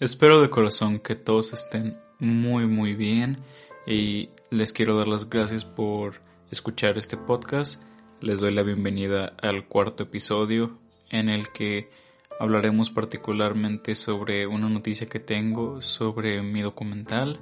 Espero de corazón que todos estén muy muy bien y les quiero dar las gracias por escuchar este podcast. Les doy la bienvenida al cuarto episodio en el que hablaremos particularmente sobre una noticia que tengo sobre mi documental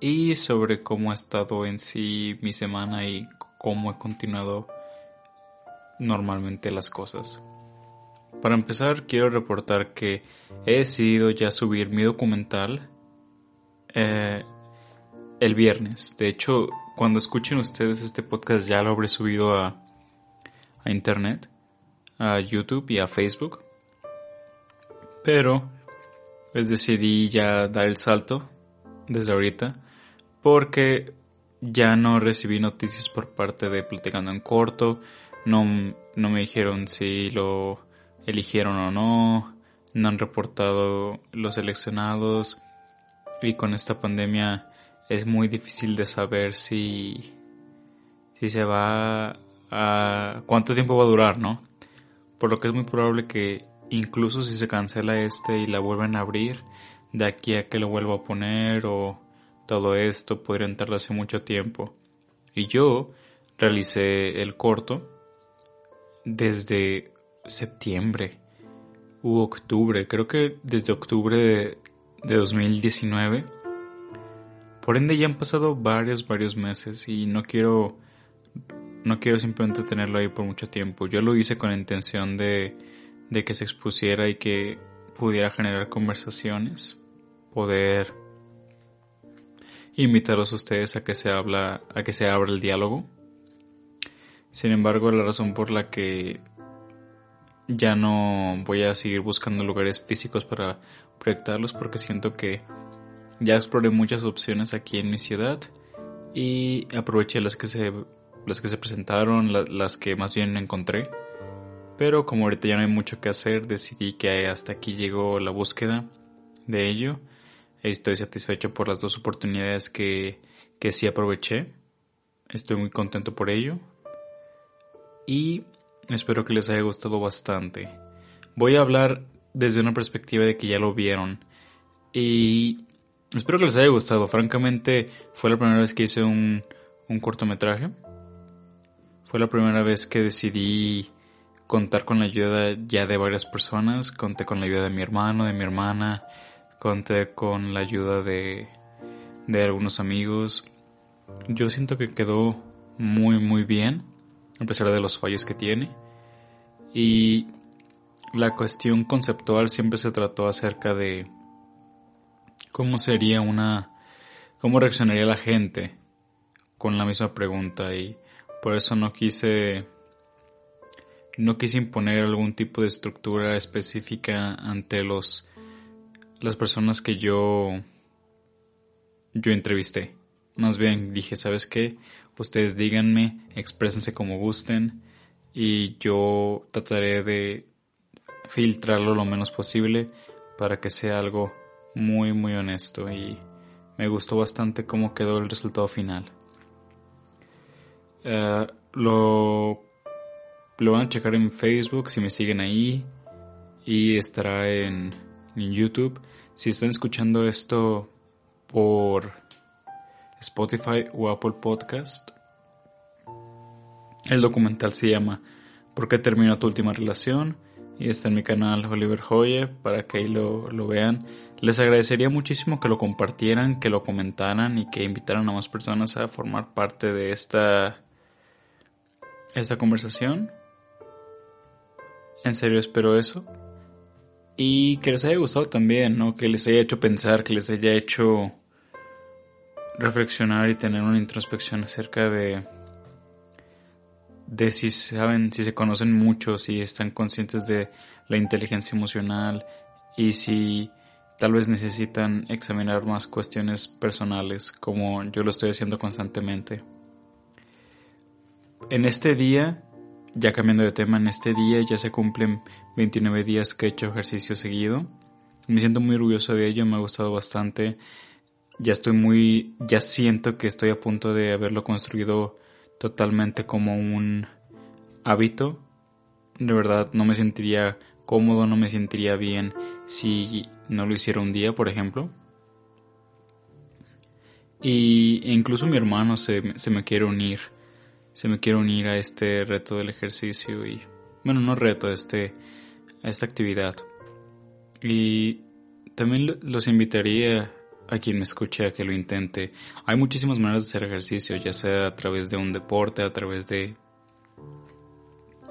y sobre cómo ha estado en sí mi semana y cómo he continuado normalmente las cosas. Para empezar, quiero reportar que he decidido ya subir mi documental eh, el viernes. De hecho, cuando escuchen ustedes este podcast ya lo habré subido a, a internet, a YouTube y a Facebook. Pero, pues decidí ya dar el salto desde ahorita porque ya no recibí noticias por parte de Platicando en Corto. No, no me dijeron si lo eligieron o no, no han reportado los seleccionados y con esta pandemia es muy difícil de saber si, si se va a cuánto tiempo va a durar, ¿no? Por lo que es muy probable que incluso si se cancela este y la vuelven a abrir, de aquí a que lo vuelva a poner o todo esto podría tardarse mucho tiempo. Y yo realicé el corto desde septiembre u octubre, creo que desde octubre de, 2019. Por ende ya han pasado varios, varios meses y no quiero, no quiero simplemente tenerlo ahí por mucho tiempo. Yo lo hice con intención de, de que se expusiera y que pudiera generar conversaciones, poder invitarlos a ustedes a que se habla, a que se abra el diálogo. Sin embargo, la razón por la que ya no voy a seguir buscando lugares físicos para proyectarlos porque siento que ya exploré muchas opciones aquí en mi ciudad y aproveché las que se las que se presentaron, las que más bien encontré. Pero como ahorita ya no hay mucho que hacer, decidí que hasta aquí llegó la búsqueda de ello. Estoy satisfecho por las dos oportunidades que, que sí aproveché. Estoy muy contento por ello. Y Espero que les haya gustado bastante. Voy a hablar desde una perspectiva de que ya lo vieron. Y espero que les haya gustado. Francamente, fue la primera vez que hice un, un cortometraje. Fue la primera vez que decidí contar con la ayuda ya de varias personas. Conté con la ayuda de mi hermano, de mi hermana. Conté con la ayuda de, de algunos amigos. Yo siento que quedó muy muy bien a pesar de los fallos que tiene. Y la cuestión conceptual siempre se trató acerca de cómo sería una, cómo reaccionaría la gente con la misma pregunta y por eso no quise, no quise imponer algún tipo de estructura específica ante los, las personas que yo, yo entrevisté. Más bien dije, ¿sabes qué? Ustedes díganme, exprésense como gusten y yo trataré de filtrarlo lo menos posible para que sea algo muy muy honesto y me gustó bastante cómo quedó el resultado final. Eh, lo, lo van a checar en Facebook si me siguen ahí y estará en, en YouTube. Si están escuchando esto por Spotify o Apple Podcast. El documental se llama ¿Por qué terminó tu última relación? Y está en mi canal Oliver Hoye para que ahí lo, vean. Les agradecería muchísimo que lo compartieran, que lo comentaran y que invitaran a más personas a formar parte de esta, esta conversación. En serio espero eso. Y que les haya gustado también, ¿no? Que les haya hecho pensar, que les haya hecho reflexionar y tener una introspección acerca de de si saben, si se conocen mucho, si están conscientes de la inteligencia emocional y si tal vez necesitan examinar más cuestiones personales como yo lo estoy haciendo constantemente. En este día, ya cambiando de tema, en este día ya se cumplen 29 días que he hecho ejercicio seguido. Me siento muy orgulloso de ello, me ha gustado bastante ya estoy muy, ya siento que estoy a punto de haberlo construido totalmente como un hábito. De verdad, no me sentiría cómodo, no me sentiría bien si no lo hiciera un día, por ejemplo. Y e incluso mi hermano se, se me quiere unir, se me quiere unir a este reto del ejercicio y, bueno, no reto, a, este, a esta actividad. Y también los invitaría a quien me escuche a que lo intente. Hay muchísimas maneras de hacer ejercicio, ya sea a través de un deporte, a través de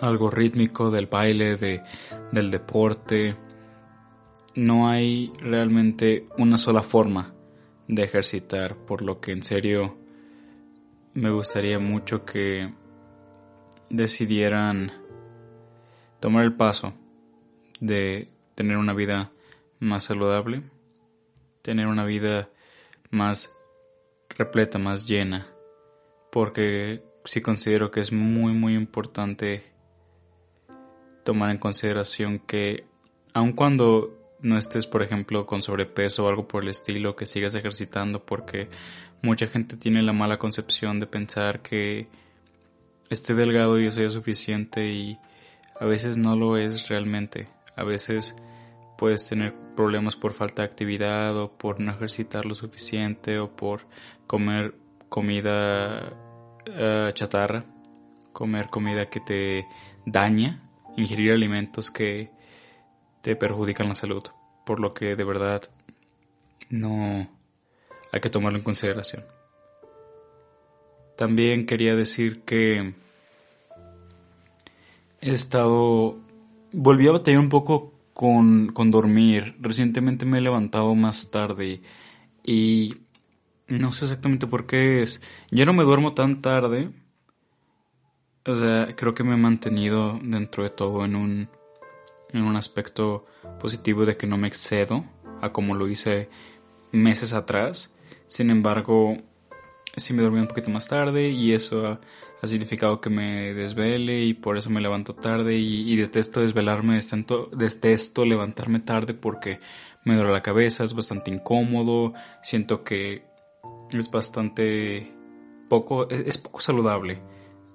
algo rítmico, del baile, de, del deporte. No hay realmente una sola forma de ejercitar, por lo que en serio me gustaría mucho que decidieran tomar el paso de tener una vida más saludable, tener una vida más repleta, más llena, porque sí considero que es muy muy importante tomar en consideración que aun cuando no estés, por ejemplo, con sobrepeso o algo por el estilo, que sigas ejercitando, porque mucha gente tiene la mala concepción de pensar que estoy delgado y soy suficiente y a veces no lo es realmente. A veces puedes tener problemas por falta de actividad o por no ejercitar lo suficiente o por comer comida eh, chatarra, comer comida que te daña ingerir alimentos que te perjudican la salud, por lo que de verdad no hay que tomarlo en consideración. También quería decir que he estado... Volví a batallar un poco con, con dormir. Recientemente me he levantado más tarde y no sé exactamente por qué es. Ya no me duermo tan tarde, o sea, creo que me he mantenido dentro de todo en un, en un aspecto positivo de que no me excedo a como lo hice meses atrás. Sin embargo, sí me dormí un poquito más tarde y eso ha, significado que me desvele y por eso me levanto tarde y, detesto desvelarme, detesto, levantarme tarde porque me duele la cabeza, es bastante incómodo, siento que es bastante poco, es poco saludable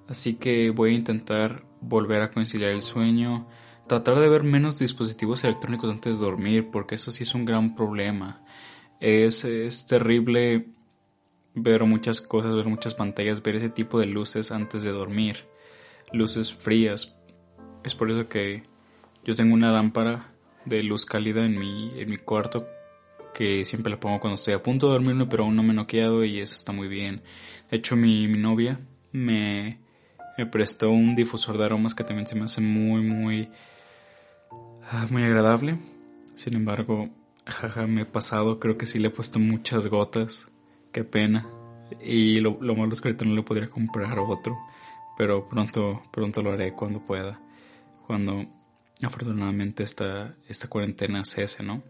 Así que voy a intentar volver a conciliar el sueño, tratar de ver menos dispositivos electrónicos antes de dormir, porque eso sí es un gran problema. Es, es terrible ver muchas cosas, ver muchas pantallas, ver ese tipo de luces antes de dormir. Luces frías. Es por eso que yo tengo una lámpara de luz cálida en mi, en mi cuarto que siempre la pongo cuando estoy a punto de dormirme, pero aún no me he noqueado y eso está muy bien. De hecho, mi, mi novia me, me prestó un difusor de aromas que también se me hace muy, muy, ah, muy agradable. Sin embargo, jaja, me he pasado, creo que sí le he puesto muchas gotas. Qué pena. Y lo, malo es que ahorita no le podría comprar otro. Pero pronto, pronto lo haré cuando pueda. Cuando afortunadamente esta, esta cuarentena cese, ¿no?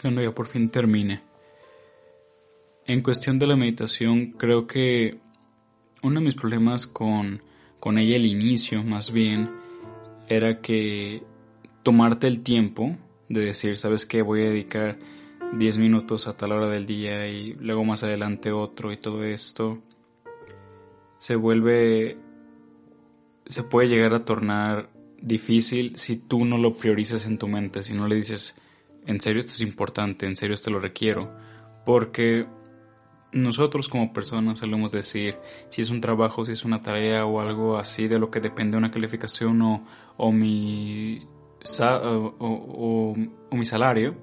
Cuando ya por fin termine. En cuestión de la meditación, creo que uno de mis problemas con, con ella al inicio, más bien, era que tomarte el tiempo de decir, ¿sabes qué? Voy a dedicar 10 minutos a tal hora del día y luego más adelante otro y todo esto, se vuelve, se puede llegar a tornar difícil si tú no lo priorizas en tu mente, si no le dices, en serio esto es importante, en serio esto lo requiero, porque nosotros como personas solemos decir si es un trabajo, si es una tarea o algo así de lo que depende una calificación o, o mi, o, mi salario,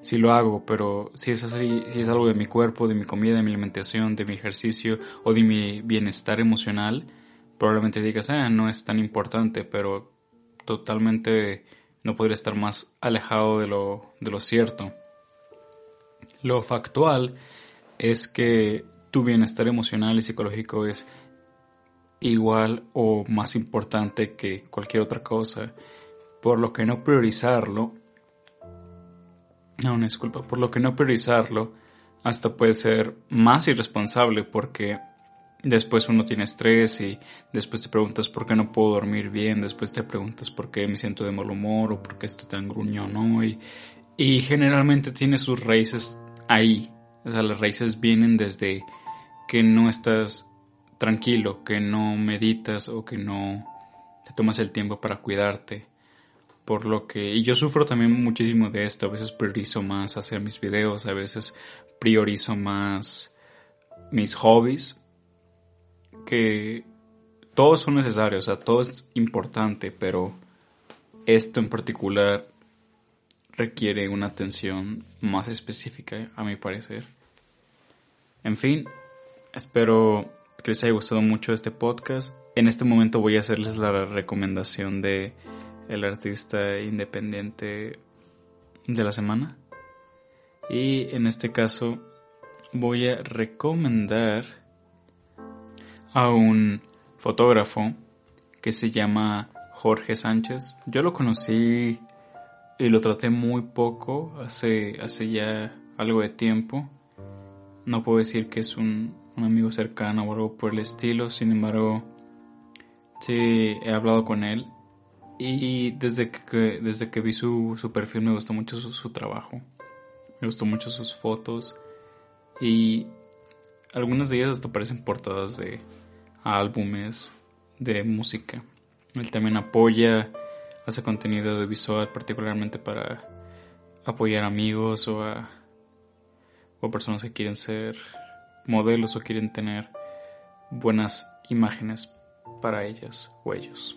si lo hago, pero si es así, si es algo de mi cuerpo, de mi comida, de mi alimentación, de mi ejercicio o de mi bienestar emocional, probablemente digas, ah, no es tan importante, pero totalmente no podría estar más alejado de lo, de lo cierto. Lo factual es que tu bienestar emocional y psicológico es igual o más importante que cualquier otra cosa, por lo que no priorizarlo, no, no disculpa, por lo que no priorizarlo hasta puede ser más irresponsable porque después uno tiene estrés y después te preguntas por qué no puedo dormir bien, después te preguntas por qué me siento de mal humor o por qué estoy tan gruñón hoy. Y generalmente tiene sus raíces ahí, o sea, las raíces vienen desde que no estás tranquilo, que no meditas o que no te tomas el tiempo para cuidarte. Por lo que, y yo sufro también muchísimo de esto, a veces priorizo más hacer mis videos, a veces priorizo más mis hobbies, que todos son necesarios, o sea, todo es importante, pero esto en particular requiere una atención más específica, a mi parecer. En fin, espero que les haya gustado mucho este podcast. En este momento voy a hacerles la recomendación de el artista independiente de la semana. Y en este caso voy a recomendar a un fotógrafo que se llama Jorge Sánchez. Yo lo conocí y lo traté muy poco, hace, hace ya algo de tiempo. No puedo decir que es un, amigo cercano o algo por el estilo, sin embargo, sí he hablado con él y desde que, desde que vi su, su perfil me gustó mucho su, trabajo, me gustó mucho sus fotos y algunas de ellas hasta parecen portadas de álbumes de música. Él también apoya hace contenido audiovisual particularmente para apoyar amigos o a, o personas que quieren ser modelos o quieren tener buenas imágenes para ellas o ellos.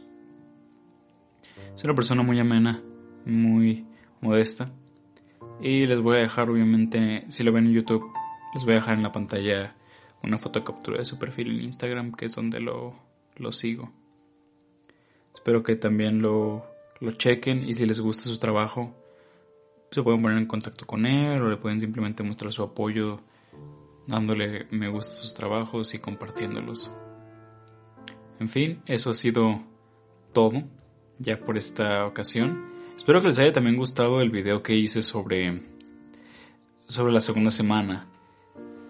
Es una persona muy amena, muy modesta. Y les voy a dejar, obviamente, si lo ven en YouTube, les voy a dejar en la pantalla una foto captura de su perfil en Instagram, que es donde lo, lo sigo. Espero que también lo lo chequen y si les gusta su trabajo, se pueden poner en contacto con él o le pueden simplemente mostrar su apoyo dándole me gusta a sus trabajos y compartiéndolos. En fin, eso ha sido todo ya por esta ocasión. Espero que les haya también gustado el video que hice sobre sobre la segunda semana.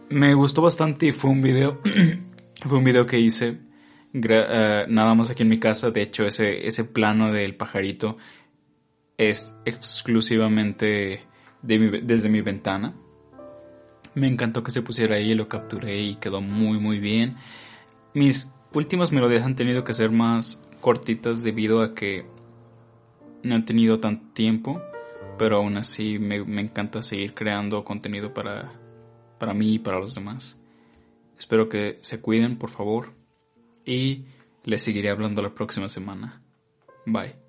Me gustó bastante y fue un video fue un video que hice eh, nada más aquí en mi casa. De hecho, ese, ese plano del pajarito es exclusivamente desde mi ventana. Me encantó que se pusiera ahí, lo capturé y quedó muy muy bien. Mis últimas melodías han tenido que ser más cortitas debido a que no he tenido tanto tiempo, pero aún así me, encanta seguir creando contenido para, para mí y para los demás. Espero que se cuiden, por favor y les seguiré hablando la próxima semana. Bye.